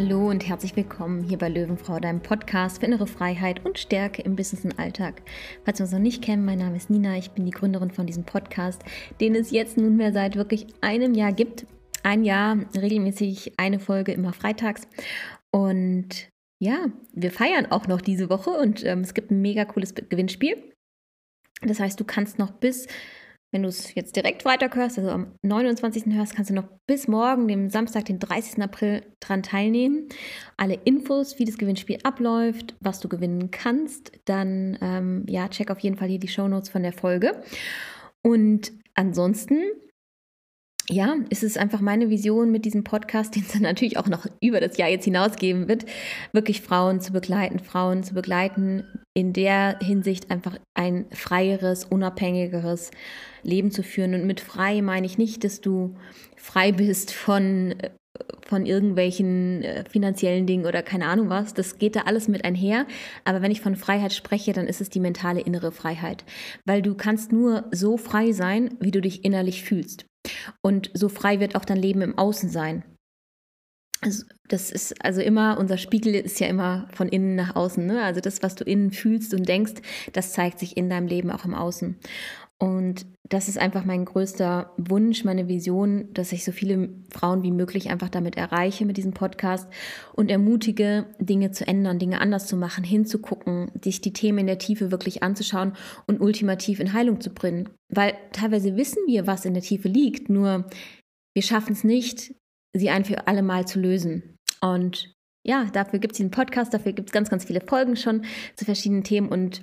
Hallo und herzlich willkommen hier bei Löwenfrau, deinem Podcast für innere Freiheit und Stärke im Business und Alltag. Falls wir uns noch nicht kennen, mein Name ist Nina, ich bin die Gründerin von diesem Podcast, den es jetzt nunmehr seit wirklich einem Jahr gibt. Ein Jahr, regelmäßig eine Folge immer freitags. Und ja, wir feiern auch noch diese Woche und ähm, es gibt ein mega cooles Gewinnspiel. Das heißt, du kannst noch bis wenn du es jetzt direkt weiterhörst, also am 29. hörst, kannst du noch bis morgen, dem Samstag, den 30. April, dran teilnehmen. Alle Infos, wie das Gewinnspiel abläuft, was du gewinnen kannst, dann ähm, ja, check auf jeden Fall hier die Shownotes von der Folge. Und ansonsten ja, es ist einfach meine Vision mit diesem Podcast, den es dann natürlich auch noch über das Jahr jetzt hinausgeben wird, wirklich Frauen zu begleiten, Frauen zu begleiten, in der Hinsicht einfach ein freieres, unabhängigeres Leben zu führen. Und mit frei meine ich nicht, dass du frei bist von, von irgendwelchen äh, finanziellen Dingen oder keine Ahnung was. Das geht da alles mit einher. Aber wenn ich von Freiheit spreche, dann ist es die mentale innere Freiheit. Weil du kannst nur so frei sein, wie du dich innerlich fühlst. Und so frei wird auch dein Leben im Außen sein. Also das ist also immer, unser Spiegel ist ja immer von innen nach außen. Ne? Also das, was du innen fühlst und denkst, das zeigt sich in deinem Leben auch im Außen. Und das ist einfach mein größter Wunsch, meine Vision, dass ich so viele Frauen wie möglich einfach damit erreiche mit diesem Podcast und ermutige, Dinge zu ändern, Dinge anders zu machen, hinzugucken, sich die Themen in der Tiefe wirklich anzuschauen und ultimativ in Heilung zu bringen. Weil teilweise wissen wir, was in der Tiefe liegt, nur wir schaffen es nicht, sie ein für alle Mal zu lösen. Und ja, dafür gibt es diesen Podcast, dafür gibt es ganz, ganz viele Folgen schon zu verschiedenen Themen. Und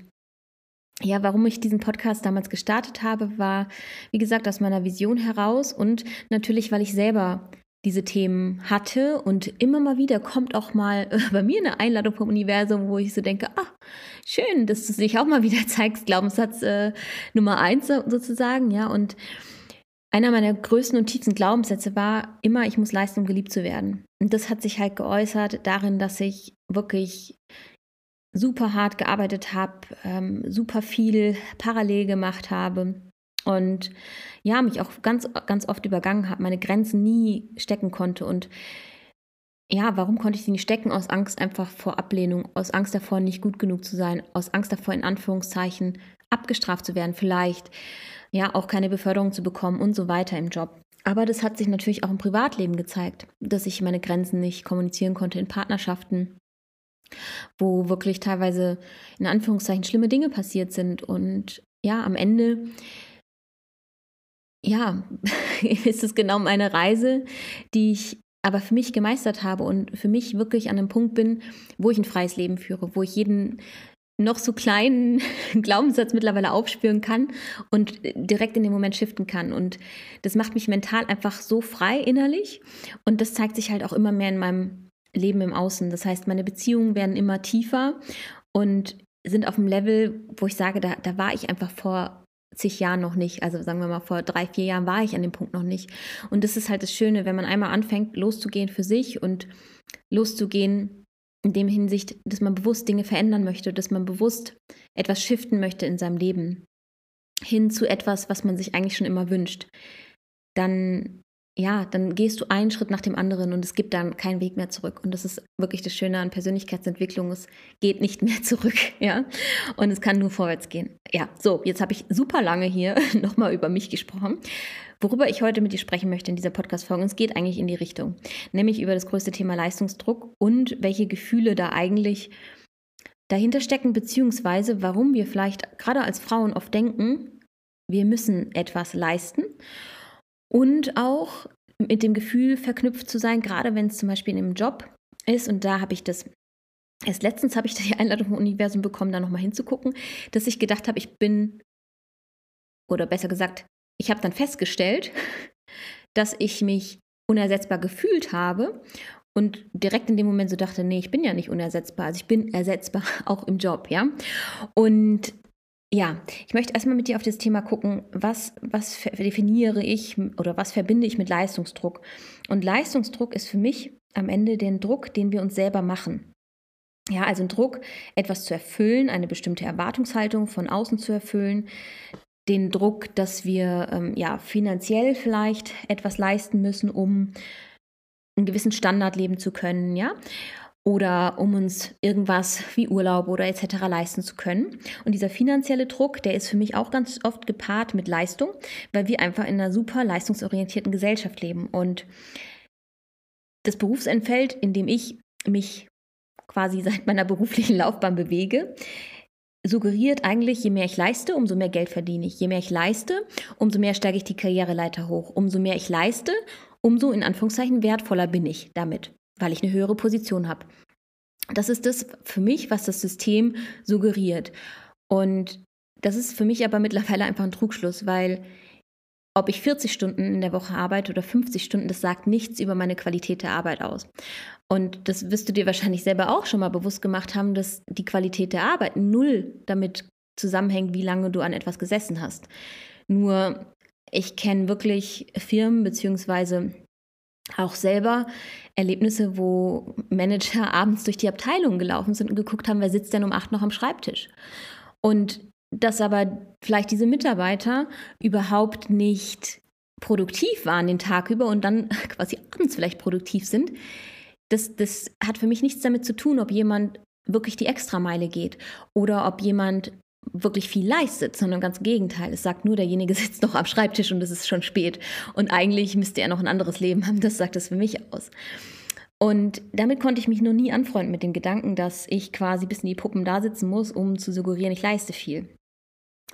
ja, warum ich diesen Podcast damals gestartet habe, war, wie gesagt, aus meiner Vision heraus und natürlich, weil ich selber diese Themen hatte. Und immer mal wieder kommt auch mal bei mir eine Einladung vom Universum, wo ich so denke, ah, schön, dass du dich auch mal wieder zeigst, Glaubenssatz äh, Nummer eins sozusagen, ja, und einer meiner größten und tiefsten Glaubenssätze war immer, ich muss leisten, um geliebt zu werden. Und das hat sich halt geäußert darin, dass ich wirklich super hart gearbeitet habe, ähm, super viel parallel gemacht habe und ja, mich auch ganz, ganz oft übergangen habe, meine Grenzen nie stecken konnte und ja, warum konnte ich sie nicht stecken? Aus Angst einfach vor Ablehnung, aus Angst davor, nicht gut genug zu sein, aus Angst davor, in Anführungszeichen, abgestraft zu werden, vielleicht, ja, auch keine Beförderung zu bekommen und so weiter im Job. Aber das hat sich natürlich auch im Privatleben gezeigt, dass ich meine Grenzen nicht kommunizieren konnte in Partnerschaften, wo wirklich teilweise in Anführungszeichen schlimme Dinge passiert sind. Und ja, am Ende, ja, ist es genau meine Reise, die ich aber für mich gemeistert habe und für mich wirklich an einem Punkt bin, wo ich ein freies Leben führe, wo ich jeden noch so kleinen Glaubenssatz mittlerweile aufspüren kann und direkt in dem Moment shiften kann. Und das macht mich mental einfach so frei innerlich. Und das zeigt sich halt auch immer mehr in meinem Leben im Außen. Das heißt, meine Beziehungen werden immer tiefer und sind auf einem Level, wo ich sage, da, da war ich einfach vor zig Jahren noch nicht. Also sagen wir mal, vor drei, vier Jahren war ich an dem Punkt noch nicht. Und das ist halt das Schöne, wenn man einmal anfängt, loszugehen für sich und loszugehen in dem Hinsicht, dass man bewusst Dinge verändern möchte, dass man bewusst etwas shiften möchte in seinem Leben. Hin zu etwas, was man sich eigentlich schon immer wünscht, dann ja, dann gehst du einen Schritt nach dem anderen und es gibt dann keinen Weg mehr zurück. Und das ist wirklich das Schöne an Persönlichkeitsentwicklung. Es geht nicht mehr zurück, ja. Und es kann nur vorwärts gehen. Ja, so, jetzt habe ich super lange hier nochmal über mich gesprochen. Worüber ich heute mit dir sprechen möchte in dieser Podcast-Folge, es geht eigentlich in die Richtung, nämlich über das größte Thema Leistungsdruck und welche Gefühle da eigentlich dahinter stecken, beziehungsweise warum wir vielleicht gerade als Frauen oft denken, wir müssen etwas leisten und auch mit dem Gefühl verknüpft zu sein, gerade wenn es zum Beispiel in einem Job ist. Und da habe ich das, erst letztens habe ich die Einladung vom Universum bekommen, da nochmal hinzugucken, dass ich gedacht habe, ich bin, oder besser gesagt, ich habe dann festgestellt, dass ich mich unersetzbar gefühlt habe und direkt in dem Moment so dachte, nee, ich bin ja nicht unersetzbar, also ich bin ersetzbar auch im Job, ja. Und ja, ich möchte erstmal mit dir auf das Thema gucken, was, was definiere ich oder was verbinde ich mit Leistungsdruck. Und Leistungsdruck ist für mich am Ende den Druck, den wir uns selber machen. Ja, also ein Druck, etwas zu erfüllen, eine bestimmte Erwartungshaltung von außen zu erfüllen, den Druck, dass wir ähm, ja finanziell vielleicht etwas leisten müssen, um einen gewissen Standard leben zu können, ja oder um uns irgendwas wie Urlaub oder etc. leisten zu können. Und dieser finanzielle Druck, der ist für mich auch ganz oft gepaart mit Leistung, weil wir einfach in einer super leistungsorientierten Gesellschaft leben. Und das Berufsentfeld, in dem ich mich quasi seit meiner beruflichen Laufbahn bewege, suggeriert eigentlich, je mehr ich leiste, umso mehr Geld verdiene ich. Je mehr ich leiste, umso mehr steige ich die Karriereleiter hoch. Umso mehr ich leiste, umso in Anführungszeichen wertvoller bin ich damit weil ich eine höhere Position habe. Das ist das für mich, was das System suggeriert. Und das ist für mich aber mittlerweile einfach ein Trugschluss, weil ob ich 40 Stunden in der Woche arbeite oder 50 Stunden, das sagt nichts über meine Qualität der Arbeit aus. Und das wirst du dir wahrscheinlich selber auch schon mal bewusst gemacht haben, dass die Qualität der Arbeit null damit zusammenhängt, wie lange du an etwas gesessen hast. Nur ich kenne wirklich Firmen beziehungsweise auch selber Erlebnisse, wo Manager abends durch die Abteilung gelaufen sind und geguckt haben, wer sitzt denn um acht noch am Schreibtisch. Und dass aber vielleicht diese Mitarbeiter überhaupt nicht produktiv waren den Tag über und dann quasi abends vielleicht produktiv sind, das, das hat für mich nichts damit zu tun, ob jemand wirklich die Extrameile geht oder ob jemand wirklich viel leistet, sondern ganz im Gegenteil. Es sagt nur, derjenige sitzt noch am Schreibtisch und es ist schon spät. Und eigentlich müsste er noch ein anderes Leben haben. Das sagt es für mich aus. Und damit konnte ich mich noch nie anfreunden mit dem Gedanken, dass ich quasi bis in die Puppen da sitzen muss, um zu suggerieren, ich leiste viel.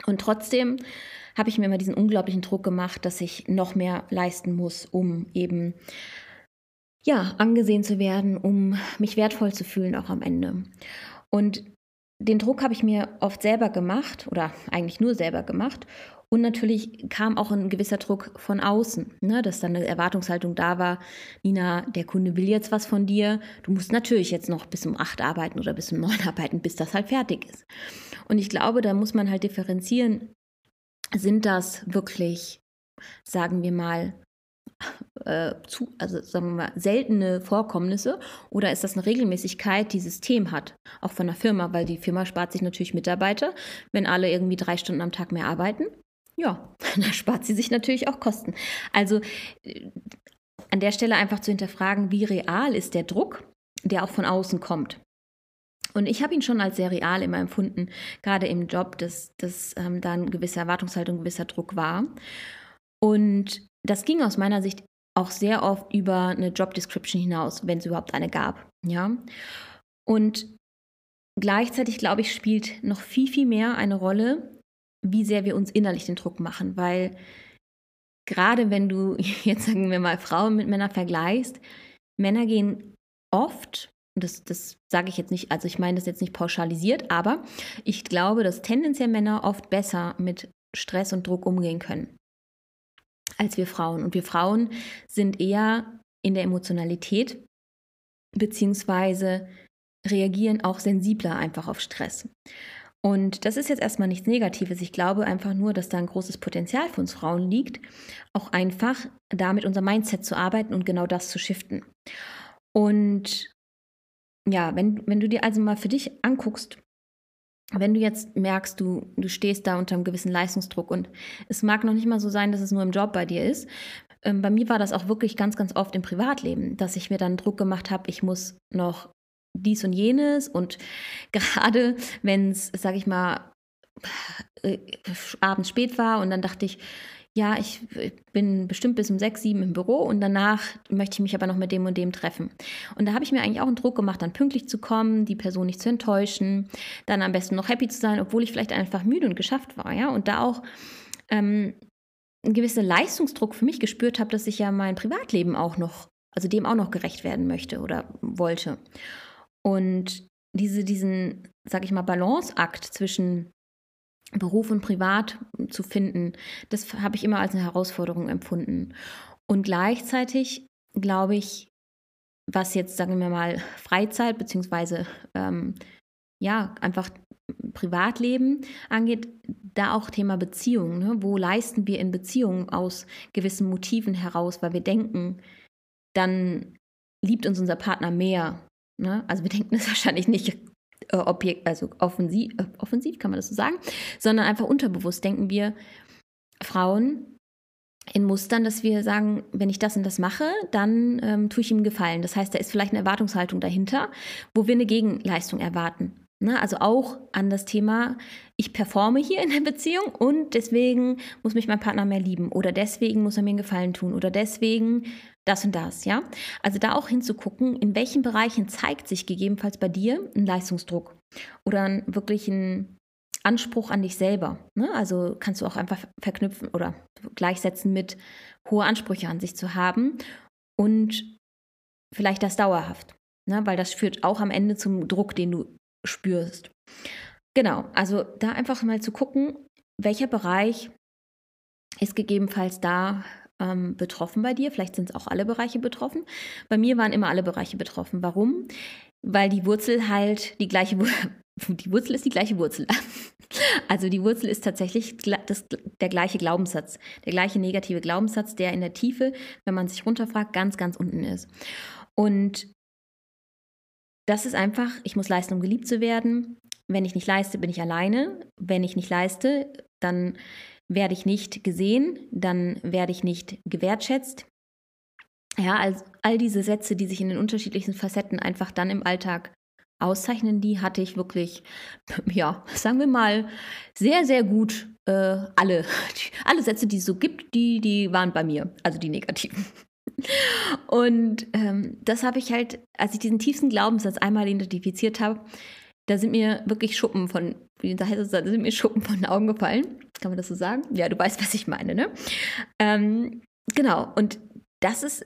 Und trotzdem habe ich mir immer diesen unglaublichen Druck gemacht, dass ich noch mehr leisten muss, um eben ja, angesehen zu werden, um mich wertvoll zu fühlen auch am Ende. Und den Druck habe ich mir oft selber gemacht oder eigentlich nur selber gemacht. Und natürlich kam auch ein gewisser Druck von außen, ne, dass dann eine Erwartungshaltung da war, Nina, der Kunde will jetzt was von dir, du musst natürlich jetzt noch bis um acht arbeiten oder bis um neun arbeiten, bis das halt fertig ist. Und ich glaube, da muss man halt differenzieren, sind das wirklich, sagen wir mal, äh, zu, also sagen wir mal, seltene Vorkommnisse oder ist das eine Regelmäßigkeit, die System hat, auch von der Firma, weil die Firma spart sich natürlich Mitarbeiter, wenn alle irgendwie drei Stunden am Tag mehr arbeiten. Ja, dann spart sie sich natürlich auch Kosten. Also äh, an der Stelle einfach zu hinterfragen, wie real ist der Druck, der auch von außen kommt. Und ich habe ihn schon als sehr real immer empfunden, gerade im Job, dass, dass ähm, da eine gewisse Erwartungshaltung, ein gewisser Druck war. Und das ging aus meiner Sicht auch sehr oft über eine Job Description hinaus, wenn es überhaupt eine gab. Ja. Und gleichzeitig, glaube ich, spielt noch viel, viel mehr eine Rolle, wie sehr wir uns innerlich den Druck machen, weil gerade wenn du jetzt sagen wir mal Frauen mit Männern vergleichst, Männer gehen oft, das, das sage ich jetzt nicht, also ich meine das jetzt nicht pauschalisiert, aber ich glaube, dass tendenziell Männer oft besser mit Stress und Druck umgehen können als wir Frauen. Und wir Frauen sind eher in der Emotionalität beziehungsweise reagieren auch sensibler einfach auf Stress. Und das ist jetzt erstmal nichts Negatives. Ich glaube einfach nur, dass da ein großes Potenzial für uns Frauen liegt, auch einfach da mit unserem Mindset zu arbeiten und genau das zu shiften. Und ja, wenn, wenn du dir also mal für dich anguckst, wenn du jetzt merkst, du, du stehst da unter einem gewissen Leistungsdruck und es mag noch nicht mal so sein, dass es nur im Job bei dir ist. Ähm, bei mir war das auch wirklich ganz, ganz oft im Privatleben, dass ich mir dann Druck gemacht habe, ich muss noch dies und jenes und gerade wenn es, sag ich mal, äh, abends spät war und dann dachte ich, ja, ich bin bestimmt bis um sechs, sieben im Büro und danach möchte ich mich aber noch mit dem und dem treffen. Und da habe ich mir eigentlich auch einen Druck gemacht, dann pünktlich zu kommen, die Person nicht zu enttäuschen, dann am besten noch happy zu sein, obwohl ich vielleicht einfach müde und geschafft war, ja. Und da auch ähm, einen gewissen Leistungsdruck für mich gespürt habe, dass ich ja mein Privatleben auch noch, also dem auch noch gerecht werden möchte oder wollte. Und diese, diesen, sag ich mal, Balanceakt zwischen Beruf und Privat zu finden, das habe ich immer als eine Herausforderung empfunden. Und gleichzeitig glaube ich, was jetzt, sagen wir mal, Freizeit beziehungsweise ähm, ja, einfach Privatleben angeht, da auch Thema Beziehung. Ne? Wo leisten wir in Beziehungen aus gewissen Motiven heraus, weil wir denken, dann liebt uns unser Partner mehr. Ne? Also wir denken es wahrscheinlich nicht äh, Objekt, also offensiv, äh, offensiv kann man das so sagen, sondern einfach unterbewusst denken wir, Frauen in Mustern, dass wir sagen, wenn ich das und das mache, dann ähm, tue ich ihm Gefallen. Das heißt, da ist vielleicht eine Erwartungshaltung dahinter, wo wir eine Gegenleistung erwarten. Ne? Also auch an das Thema, ich performe hier in der Beziehung und deswegen muss mich mein Partner mehr lieben oder deswegen muss er mir einen Gefallen tun oder deswegen das und das, ja. Also da auch hinzugucken, in welchen Bereichen zeigt sich gegebenenfalls bei dir ein Leistungsdruck oder ein, wirklich ein Anspruch an dich selber. Ne? Also kannst du auch einfach verknüpfen oder gleichsetzen mit hohe Ansprüche an sich zu haben und vielleicht das dauerhaft, ne? weil das führt auch am Ende zum Druck, den du spürst. Genau, also da einfach mal zu gucken, welcher Bereich ist gegebenenfalls da ähm, betroffen bei dir. Vielleicht sind es auch alle Bereiche betroffen. Bei mir waren immer alle Bereiche betroffen. Warum? Weil die Wurzel halt die gleiche die Wurzel ist die gleiche Wurzel. Also die Wurzel ist tatsächlich das, der gleiche Glaubenssatz, der gleiche negative Glaubenssatz, der in der Tiefe, wenn man sich runterfragt, ganz, ganz unten ist. Und das ist einfach, ich muss leisten, um geliebt zu werden. Wenn ich nicht leiste, bin ich alleine. Wenn ich nicht leiste, dann werde ich nicht gesehen, dann werde ich nicht gewertschätzt. Ja, also all diese Sätze, die sich in den unterschiedlichsten Facetten einfach dann im Alltag auszeichnen, die hatte ich wirklich, ja, sagen wir mal, sehr, sehr gut äh, alle. Alle Sätze, die es so gibt, die, die waren bei mir, also die negativen. Und ähm, das habe ich halt, als ich diesen tiefsten Glaubenssatz einmal identifiziert habe, da sind mir wirklich Schuppen von, wie heißt es, da sind mir Schuppen von den Augen gefallen. Kann man das so sagen? Ja, du weißt, was ich meine, ne? Ähm, genau, und das ist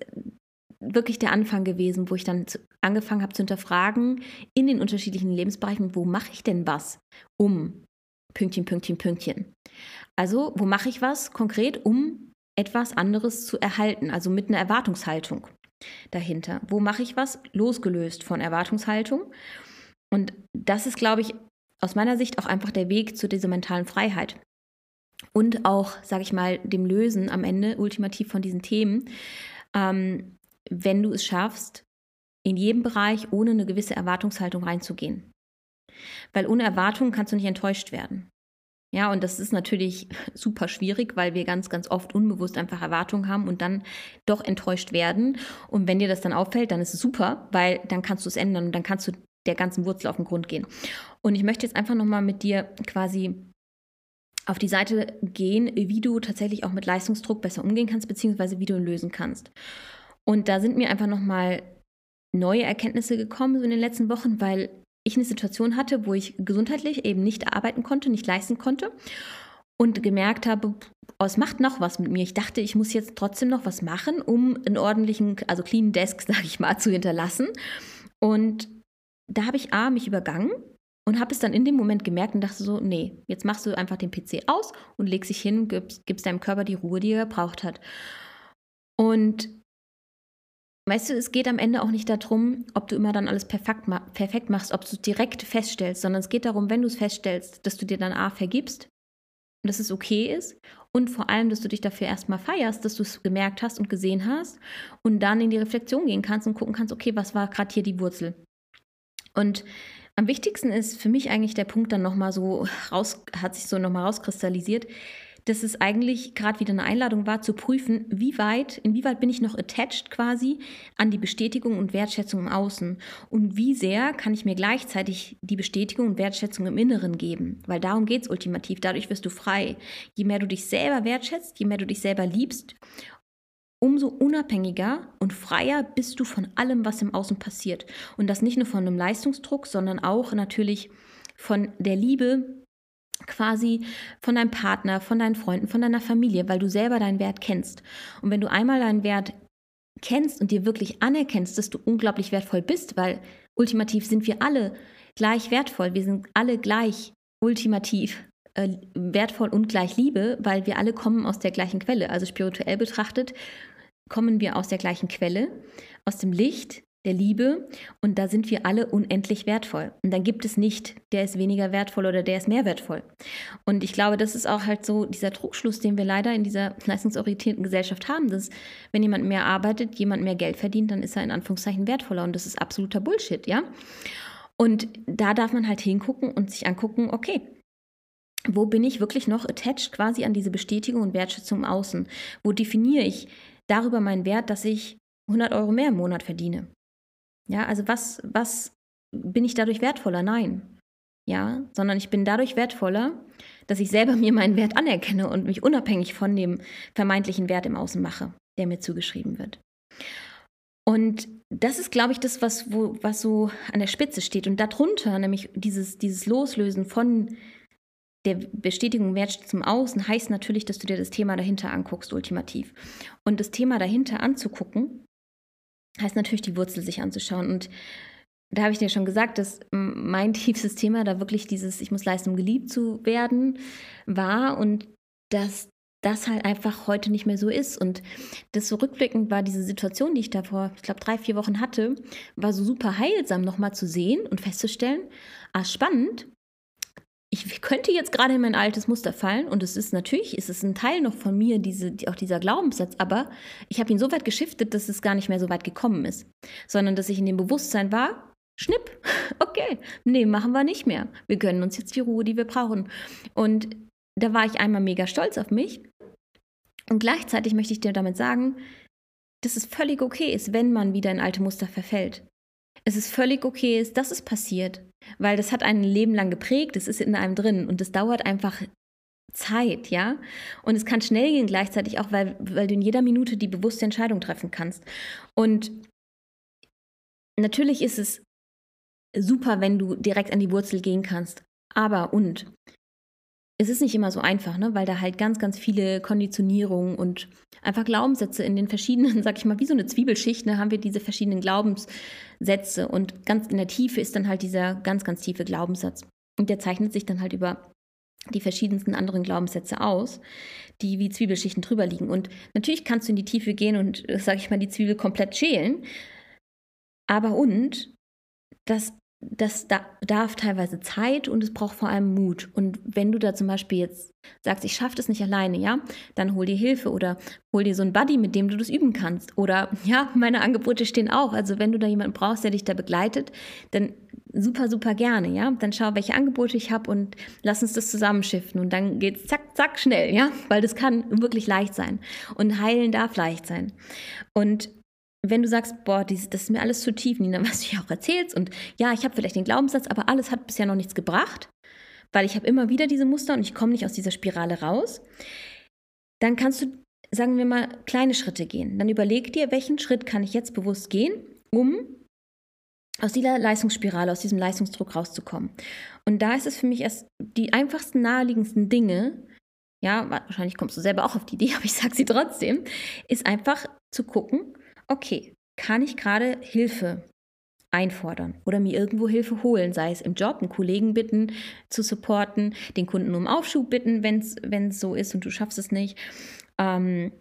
wirklich der Anfang gewesen, wo ich dann angefangen habe zu hinterfragen in den unterschiedlichen Lebensbereichen, wo mache ich denn was um Pünktchen, Pünktchen, Pünktchen. Also, wo mache ich was konkret, um etwas anderes zu erhalten, also mit einer Erwartungshaltung dahinter. Wo mache ich was losgelöst von Erwartungshaltung? Und das ist, glaube ich, aus meiner Sicht auch einfach der Weg zu dieser mentalen Freiheit. Und auch, sage ich mal, dem Lösen am Ende ultimativ von diesen Themen, ähm, wenn du es schaffst, in jedem Bereich ohne eine gewisse Erwartungshaltung reinzugehen. Weil ohne Erwartung kannst du nicht enttäuscht werden. Ja, und das ist natürlich super schwierig, weil wir ganz, ganz oft unbewusst einfach Erwartungen haben und dann doch enttäuscht werden. Und wenn dir das dann auffällt, dann ist es super, weil dann kannst du es ändern und dann kannst du der ganzen Wurzel auf den Grund gehen. Und ich möchte jetzt einfach nochmal mit dir quasi auf die Seite gehen, wie du tatsächlich auch mit Leistungsdruck besser umgehen kannst, beziehungsweise wie du ihn lösen kannst. Und da sind mir einfach nochmal neue Erkenntnisse gekommen so in den letzten Wochen, weil ich eine Situation hatte, wo ich gesundheitlich eben nicht arbeiten konnte, nicht leisten konnte und gemerkt habe, oh, es macht noch was mit mir. Ich dachte, ich muss jetzt trotzdem noch was machen, um einen ordentlichen, also clean Desk, sage ich mal, zu hinterlassen. Und da habe ich A, mich übergangen und habe es dann in dem Moment gemerkt und dachte so, nee, jetzt machst du einfach den PC aus und legst dich hin gibst, gibst deinem Körper die Ruhe, die er gebraucht hat. Und Weißt du, es geht am Ende auch nicht darum, ob du immer dann alles perfekt, perfekt machst, ob du es direkt feststellst, sondern es geht darum, wenn du es feststellst, dass du dir dann A vergibst und dass es okay ist und vor allem, dass du dich dafür erstmal feierst, dass du es gemerkt hast und gesehen hast und dann in die Reflexion gehen kannst und gucken kannst, okay, was war gerade hier die Wurzel? Und am wichtigsten ist für mich eigentlich der Punkt dann nochmal so raus, hat sich so nochmal rauskristallisiert, dass es eigentlich gerade wieder eine Einladung war, zu prüfen, wie weit, inwieweit bin ich noch attached quasi an die Bestätigung und Wertschätzung im Außen? Und wie sehr kann ich mir gleichzeitig die Bestätigung und Wertschätzung im Inneren geben, weil darum geht es ultimativ, dadurch wirst du frei. Je mehr du dich selber wertschätzt, je mehr du dich selber liebst, umso unabhängiger und freier bist du von allem, was im Außen passiert. Und das nicht nur von einem Leistungsdruck, sondern auch natürlich von der Liebe, quasi von deinem Partner, von deinen Freunden, von deiner Familie, weil du selber deinen Wert kennst. Und wenn du einmal deinen Wert kennst und dir wirklich anerkennst, dass du unglaublich wertvoll bist, weil ultimativ sind wir alle gleich wertvoll, wir sind alle gleich ultimativ äh, wertvoll und gleich Liebe, weil wir alle kommen aus der gleichen Quelle. Also spirituell betrachtet kommen wir aus der gleichen Quelle, aus dem Licht, der Liebe und da sind wir alle unendlich wertvoll. Und dann gibt es nicht, der ist weniger wertvoll oder der ist mehr wertvoll. Und ich glaube, das ist auch halt so dieser Trugschluss, den wir leider in dieser leistungsorientierten Gesellschaft haben, dass wenn jemand mehr arbeitet, jemand mehr Geld verdient, dann ist er in Anführungszeichen wertvoller und das ist absoluter Bullshit, ja? Und da darf man halt hingucken und sich angucken, okay, wo bin ich wirklich noch attached quasi an diese Bestätigung und Wertschätzung im Außen? Wo definiere ich darüber meinen Wert, dass ich 100 Euro mehr im Monat verdiene? Ja, also was, was bin ich dadurch wertvoller? Nein. Ja, sondern ich bin dadurch wertvoller, dass ich selber mir meinen Wert anerkenne und mich unabhängig von dem vermeintlichen Wert im Außen mache, der mir zugeschrieben wird. Und das ist, glaube ich, das, was, wo, was so an der Spitze steht. Und darunter, nämlich dieses, dieses Loslösen von der Bestätigung Wert zum Außen, heißt natürlich, dass du dir das Thema dahinter anguckst, ultimativ. Und das Thema dahinter anzugucken, heißt natürlich, die Wurzel sich anzuschauen. Und da habe ich dir schon gesagt, dass mein tiefstes Thema da wirklich dieses, ich muss leisten, um geliebt zu werden, war und dass das halt einfach heute nicht mehr so ist. Und das so rückblickend war diese Situation, die ich da vor, ich glaube, drei, vier Wochen hatte, war so super heilsam nochmal zu sehen und festzustellen, ah, spannend, ich könnte jetzt gerade in mein altes Muster fallen und es ist natürlich, ist es ein Teil noch von mir, diese, auch dieser Glaubenssatz, aber ich habe ihn so weit geschiftet, dass es gar nicht mehr so weit gekommen ist, sondern dass ich in dem Bewusstsein war, schnipp, okay, nee, machen wir nicht mehr. Wir gönnen uns jetzt die Ruhe, die wir brauchen. Und da war ich einmal mega stolz auf mich und gleichzeitig möchte ich dir damit sagen, dass es völlig okay ist, wenn man wieder in alte Muster verfällt. Es ist völlig okay ist, dass es passiert, weil das hat ein Leben lang geprägt, es ist in einem drin und es dauert einfach Zeit, ja? Und es kann schnell gehen gleichzeitig auch, weil, weil du in jeder Minute die bewusste Entscheidung treffen kannst. Und natürlich ist es super, wenn du direkt an die Wurzel gehen kannst. Aber und es ist nicht immer so einfach, ne? weil da halt ganz, ganz viele Konditionierungen und einfach Glaubenssätze in den verschiedenen, sag ich mal, wie so eine Zwiebelschicht, ne, haben wir diese verschiedenen Glaubenssätze und ganz in der Tiefe ist dann halt dieser ganz, ganz tiefe Glaubenssatz. Und der zeichnet sich dann halt über die verschiedensten anderen Glaubenssätze aus, die wie Zwiebelschichten drüber liegen. Und natürlich kannst du in die Tiefe gehen und, sag ich mal, die Zwiebel komplett schälen. Aber und, das das darf teilweise Zeit und es braucht vor allem Mut. Und wenn du da zum Beispiel jetzt sagst, ich schaffe das nicht alleine, ja, dann hol dir Hilfe oder hol dir so einen Buddy, mit dem du das üben kannst. Oder ja, meine Angebote stehen auch. Also wenn du da jemanden brauchst, der dich da begleitet, dann super, super gerne, ja. Dann schau, welche Angebote ich habe und lass uns das zusammenschiffen. Und dann geht's zack, zack, schnell, ja, weil das kann wirklich leicht sein. Und heilen darf leicht sein. Und wenn du sagst, boah, das ist mir alles zu tief, Nina, was du ja auch erzählst, und ja, ich habe vielleicht den Glaubenssatz, aber alles hat bisher noch nichts gebracht, weil ich habe immer wieder diese Muster und ich komme nicht aus dieser Spirale raus, dann kannst du, sagen wir mal, kleine Schritte gehen. Dann überleg dir, welchen Schritt kann ich jetzt bewusst gehen, um aus dieser Leistungsspirale, aus diesem Leistungsdruck rauszukommen. Und da ist es für mich erst die einfachsten, naheliegendsten Dinge, ja, wahrscheinlich kommst du selber auch auf die Idee, aber ich sage sie trotzdem, ist einfach zu gucken, okay, kann ich gerade Hilfe einfordern oder mir irgendwo Hilfe holen, sei es im Job, einen Kollegen bitten zu supporten, den Kunden um Aufschub bitten, wenn es so ist und du schaffst es nicht. Ähm,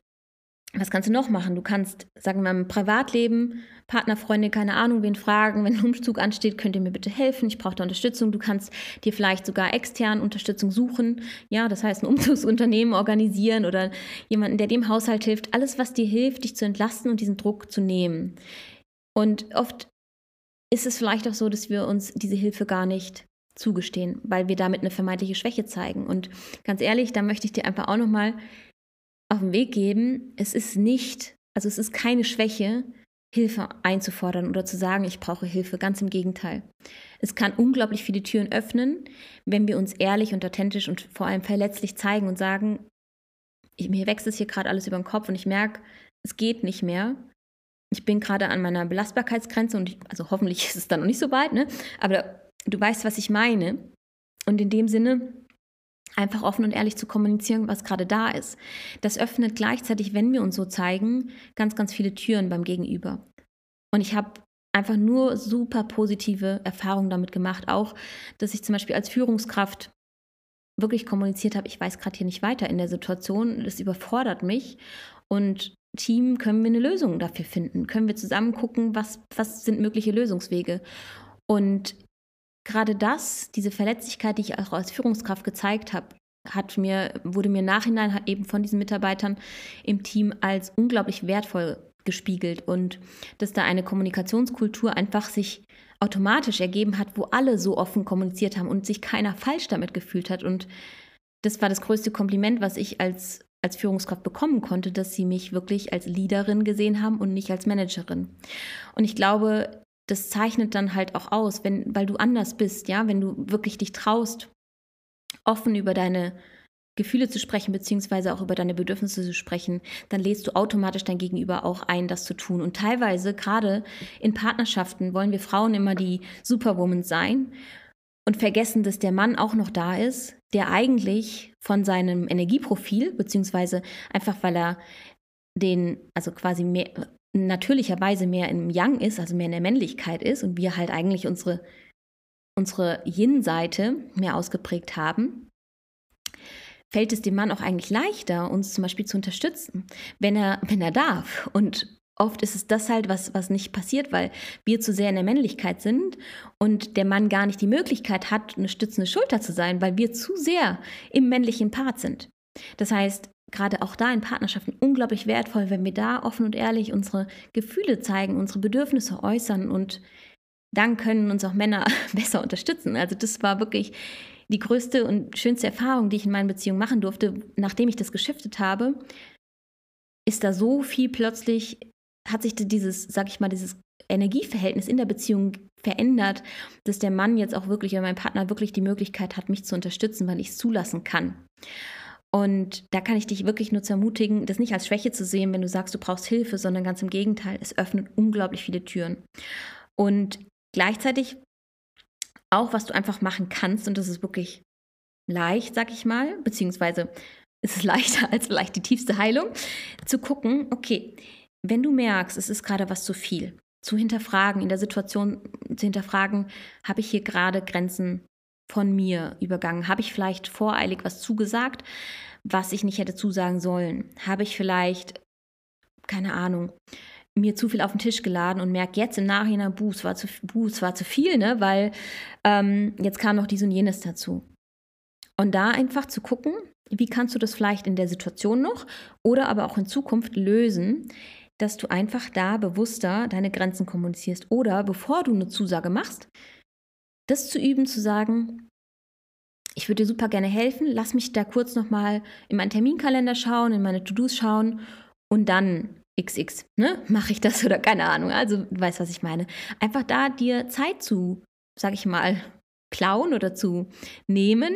was kannst du noch machen? Du kannst, sagen wir mal, im Privatleben, Partner, Freunde, keine Ahnung, wen fragen, wenn ein Umzug ansteht, könnt ihr mir bitte helfen? Ich brauche da Unterstützung. Du kannst dir vielleicht sogar extern Unterstützung suchen. Ja, das heißt, ein Umzugsunternehmen organisieren oder jemanden, der dem Haushalt hilft. Alles, was dir hilft, dich zu entlasten und diesen Druck zu nehmen. Und oft ist es vielleicht auch so, dass wir uns diese Hilfe gar nicht zugestehen, weil wir damit eine vermeintliche Schwäche zeigen. Und ganz ehrlich, da möchte ich dir einfach auch nochmal auf den Weg geben, es ist nicht, also es ist keine Schwäche, Hilfe einzufordern oder zu sagen, ich brauche Hilfe. Ganz im Gegenteil. Es kann unglaublich viele Türen öffnen, wenn wir uns ehrlich und authentisch und vor allem verletzlich zeigen und sagen, ich, mir wächst es hier gerade alles über den Kopf und ich merke, es geht nicht mehr. Ich bin gerade an meiner Belastbarkeitsgrenze und ich, also hoffentlich ist es dann noch nicht so weit, ne? Aber du weißt, was ich meine. Und in dem Sinne einfach offen und ehrlich zu kommunizieren, was gerade da ist. Das öffnet gleichzeitig, wenn wir uns so zeigen, ganz, ganz viele Türen beim Gegenüber. Und ich habe einfach nur super positive Erfahrungen damit gemacht. Auch, dass ich zum Beispiel als Führungskraft wirklich kommuniziert habe, ich weiß gerade hier nicht weiter in der Situation, das überfordert mich. Und Team, können wir eine Lösung dafür finden? Können wir zusammen gucken, was, was sind mögliche Lösungswege? Und gerade das, diese Verletzlichkeit, die ich auch als Führungskraft gezeigt habe, hat mir, wurde mir nachhinein eben von diesen Mitarbeitern im Team als unglaublich wertvoll gespiegelt und dass da eine Kommunikationskultur einfach sich automatisch ergeben hat, wo alle so offen kommuniziert haben und sich keiner falsch damit gefühlt hat und das war das größte Kompliment, was ich als, als Führungskraft bekommen konnte, dass sie mich wirklich als Leaderin gesehen haben und nicht als Managerin. Und ich glaube, das zeichnet dann halt auch aus, wenn, weil du anders bist, ja, wenn du wirklich dich traust, offen über deine Gefühle zu sprechen, beziehungsweise auch über deine Bedürfnisse zu sprechen, dann lädst du automatisch dein Gegenüber auch ein, das zu tun. Und teilweise, gerade in Partnerschaften, wollen wir Frauen immer die Superwoman sein und vergessen, dass der Mann auch noch da ist, der eigentlich von seinem Energieprofil, beziehungsweise einfach weil er den, also quasi mehr, natürlicherweise mehr im Yang ist, also mehr in der Männlichkeit ist und wir halt eigentlich unsere, unsere Yin-Seite mehr ausgeprägt haben, fällt es dem Mann auch eigentlich leichter, uns zum Beispiel zu unterstützen, wenn er, wenn er darf. Und oft ist es das halt, was, was nicht passiert, weil wir zu sehr in der Männlichkeit sind und der Mann gar nicht die Möglichkeit hat, eine stützende Schulter zu sein, weil wir zu sehr im männlichen Part sind. Das heißt, gerade auch da in Partnerschaften unglaublich wertvoll, wenn wir da offen und ehrlich unsere Gefühle zeigen, unsere Bedürfnisse äußern und dann können uns auch Männer besser unterstützen. Also das war wirklich die größte und schönste Erfahrung, die ich in meinen Beziehungen machen durfte, nachdem ich das geschiftet habe, ist da so viel plötzlich, hat sich dieses, sag ich mal, dieses Energieverhältnis in der Beziehung verändert, dass der Mann jetzt auch wirklich, oder mein Partner wirklich die Möglichkeit hat, mich zu unterstützen, weil ich es zulassen kann. Und da kann ich dich wirklich nur ermutigen, das nicht als Schwäche zu sehen, wenn du sagst, du brauchst Hilfe, sondern ganz im Gegenteil, es öffnet unglaublich viele Türen. Und gleichzeitig auch, was du einfach machen kannst, und das ist wirklich leicht, sag ich mal, beziehungsweise ist es leichter als vielleicht die tiefste Heilung, zu gucken, okay, wenn du merkst, es ist gerade was zu viel, zu hinterfragen, in der Situation zu hinterfragen, habe ich hier gerade Grenzen von mir übergangen? Habe ich vielleicht voreilig was zugesagt, was ich nicht hätte zusagen sollen? Habe ich vielleicht, keine Ahnung, mir zu viel auf den Tisch geladen und merke jetzt im Nachhinein, buh, es war zu, buh, es war zu viel, ne? weil ähm, jetzt kam noch dies und jenes dazu. Und da einfach zu gucken, wie kannst du das vielleicht in der Situation noch oder aber auch in Zukunft lösen, dass du einfach da bewusster deine Grenzen kommunizierst. Oder bevor du eine Zusage machst, das zu üben, zu sagen, ich würde dir super gerne helfen, lass mich da kurz nochmal in meinen Terminkalender schauen, in meine To-Dos schauen und dann XX, ne, mache ich das oder keine Ahnung, also du weißt, was ich meine. Einfach da dir Zeit zu, sag ich mal, klauen oder zu nehmen,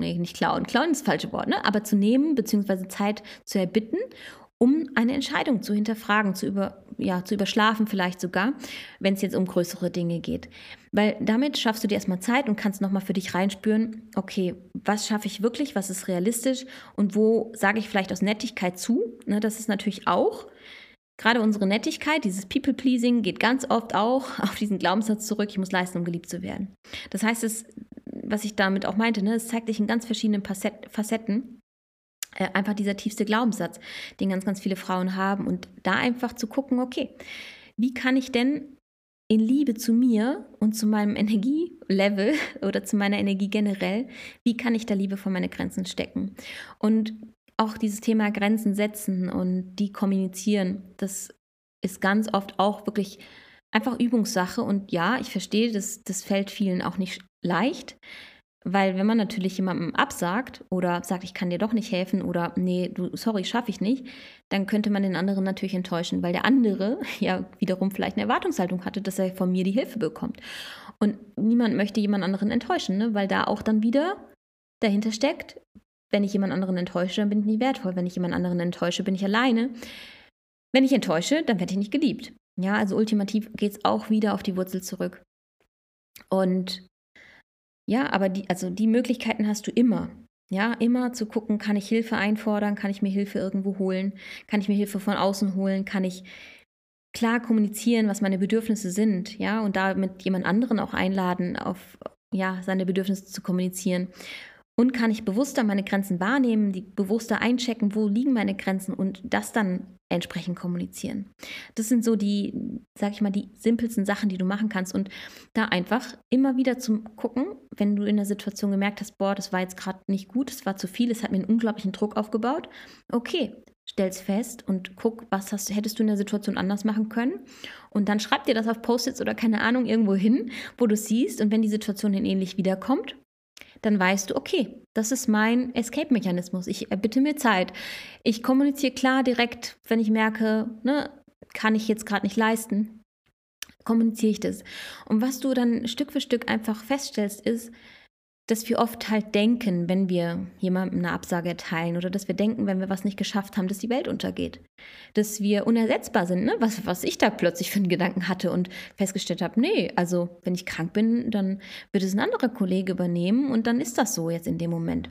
nee, nicht klauen, klauen ist das falsche Wort, ne, aber zu nehmen, beziehungsweise Zeit zu erbitten um eine Entscheidung zu hinterfragen, zu, über, ja, zu überschlafen vielleicht sogar, wenn es jetzt um größere Dinge geht. Weil damit schaffst du dir erstmal Zeit und kannst nochmal für dich reinspüren, okay, was schaffe ich wirklich, was ist realistisch und wo sage ich vielleicht aus Nettigkeit zu. Ne, das ist natürlich auch. Gerade unsere Nettigkeit, dieses People-Pleasing, geht ganz oft auch auf diesen Glaubenssatz zurück, ich muss leisten, um geliebt zu werden. Das heißt, es, was ich damit auch meinte, ne, es zeigt sich in ganz verschiedenen Facetten einfach dieser tiefste Glaubenssatz, den ganz, ganz viele Frauen haben. Und da einfach zu gucken, okay, wie kann ich denn in Liebe zu mir und zu meinem Energielevel oder zu meiner Energie generell, wie kann ich da Liebe vor meine Grenzen stecken? Und auch dieses Thema Grenzen setzen und die kommunizieren, das ist ganz oft auch wirklich einfach Übungssache. Und ja, ich verstehe, das, das fällt vielen auch nicht leicht. Weil wenn man natürlich jemandem absagt oder sagt, ich kann dir doch nicht helfen oder nee, du, sorry, schaffe ich nicht, dann könnte man den anderen natürlich enttäuschen, weil der andere ja wiederum vielleicht eine Erwartungshaltung hatte, dass er von mir die Hilfe bekommt. Und niemand möchte jemand anderen enttäuschen, ne? weil da auch dann wieder dahinter steckt, wenn ich jemand anderen enttäusche, dann bin ich nicht wertvoll. Wenn ich jemand anderen enttäusche, bin ich alleine. Wenn ich enttäusche, dann werde ich nicht geliebt. Ja, also ultimativ geht es auch wieder auf die Wurzel zurück. Und ja, aber die, also die Möglichkeiten hast du immer. Ja, immer zu gucken, kann ich Hilfe einfordern, kann ich mir Hilfe irgendwo holen, kann ich mir Hilfe von außen holen, kann ich klar kommunizieren, was meine Bedürfnisse sind, ja, und damit jemand anderen auch einladen, auf ja, seine Bedürfnisse zu kommunizieren. Und kann ich bewusster meine Grenzen wahrnehmen, die bewusster einchecken, wo liegen meine Grenzen und das dann entsprechend kommunizieren. Das sind so die, sag ich mal, die simpelsten Sachen, die du machen kannst. Und da einfach immer wieder zu gucken, wenn du in der Situation gemerkt hast, boah, das war jetzt gerade nicht gut, es war zu viel, es hat mir einen unglaublichen Druck aufgebaut. Okay, stell's fest und guck, was hast, hättest du in der Situation anders machen können. Und dann schreib dir das auf Post-its oder keine Ahnung irgendwo hin, wo du siehst. Und wenn die Situation dann ähnlich wiederkommt, dann weißt du, okay, das ist mein Escape-Mechanismus. Ich erbitte mir Zeit. Ich kommuniziere klar direkt, wenn ich merke, ne, kann ich jetzt gerade nicht leisten, kommuniziere ich das. Und was du dann Stück für Stück einfach feststellst, ist, dass wir oft halt denken, wenn wir jemandem eine Absage erteilen oder dass wir denken, wenn wir was nicht geschafft haben, dass die Welt untergeht. Dass wir unersetzbar sind, ne? was, was ich da plötzlich für einen Gedanken hatte und festgestellt habe, nee, also wenn ich krank bin, dann wird es ein anderer Kollege übernehmen und dann ist das so jetzt in dem Moment.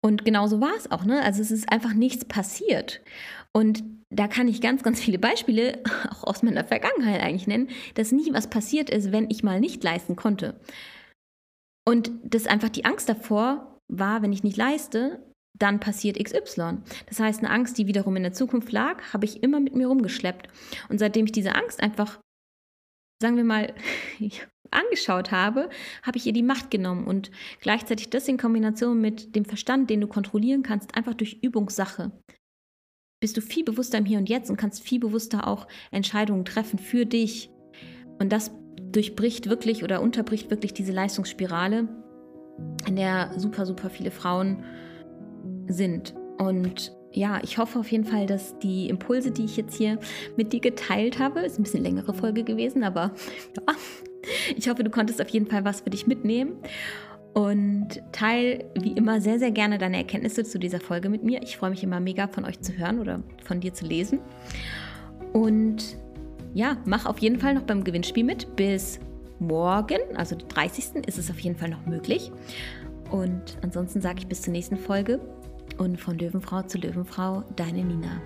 Und genauso war es auch, ne? Also es ist einfach nichts passiert. Und da kann ich ganz, ganz viele Beispiele auch aus meiner Vergangenheit eigentlich nennen, dass nie was passiert ist, wenn ich mal nicht leisten konnte. Und das einfach die Angst davor war, wenn ich nicht leiste, dann passiert XY. Das heißt, eine Angst, die wiederum in der Zukunft lag, habe ich immer mit mir rumgeschleppt. Und seitdem ich diese Angst einfach, sagen wir mal, angeschaut habe, habe ich ihr die Macht genommen und gleichzeitig das in Kombination mit dem Verstand, den du kontrollieren kannst, einfach durch Übungssache. Bist du viel bewusster im Hier und Jetzt und kannst viel bewusster auch Entscheidungen treffen für dich. Und das durchbricht wirklich oder unterbricht wirklich diese Leistungsspirale, in der super, super viele Frauen sind. Und ja, ich hoffe auf jeden Fall, dass die Impulse, die ich jetzt hier mit dir geteilt habe, ist ein bisschen längere Folge gewesen, aber ja, ich hoffe, du konntest auf jeden Fall was für dich mitnehmen. Und teil wie immer sehr, sehr gerne deine Erkenntnisse zu dieser Folge mit mir. Ich freue mich immer mega von euch zu hören oder von dir zu lesen. Und ja, mach auf jeden Fall noch beim Gewinnspiel mit. Bis morgen, also 30. ist es auf jeden Fall noch möglich. Und ansonsten sage ich bis zur nächsten Folge. Und von Löwenfrau zu Löwenfrau, deine Nina.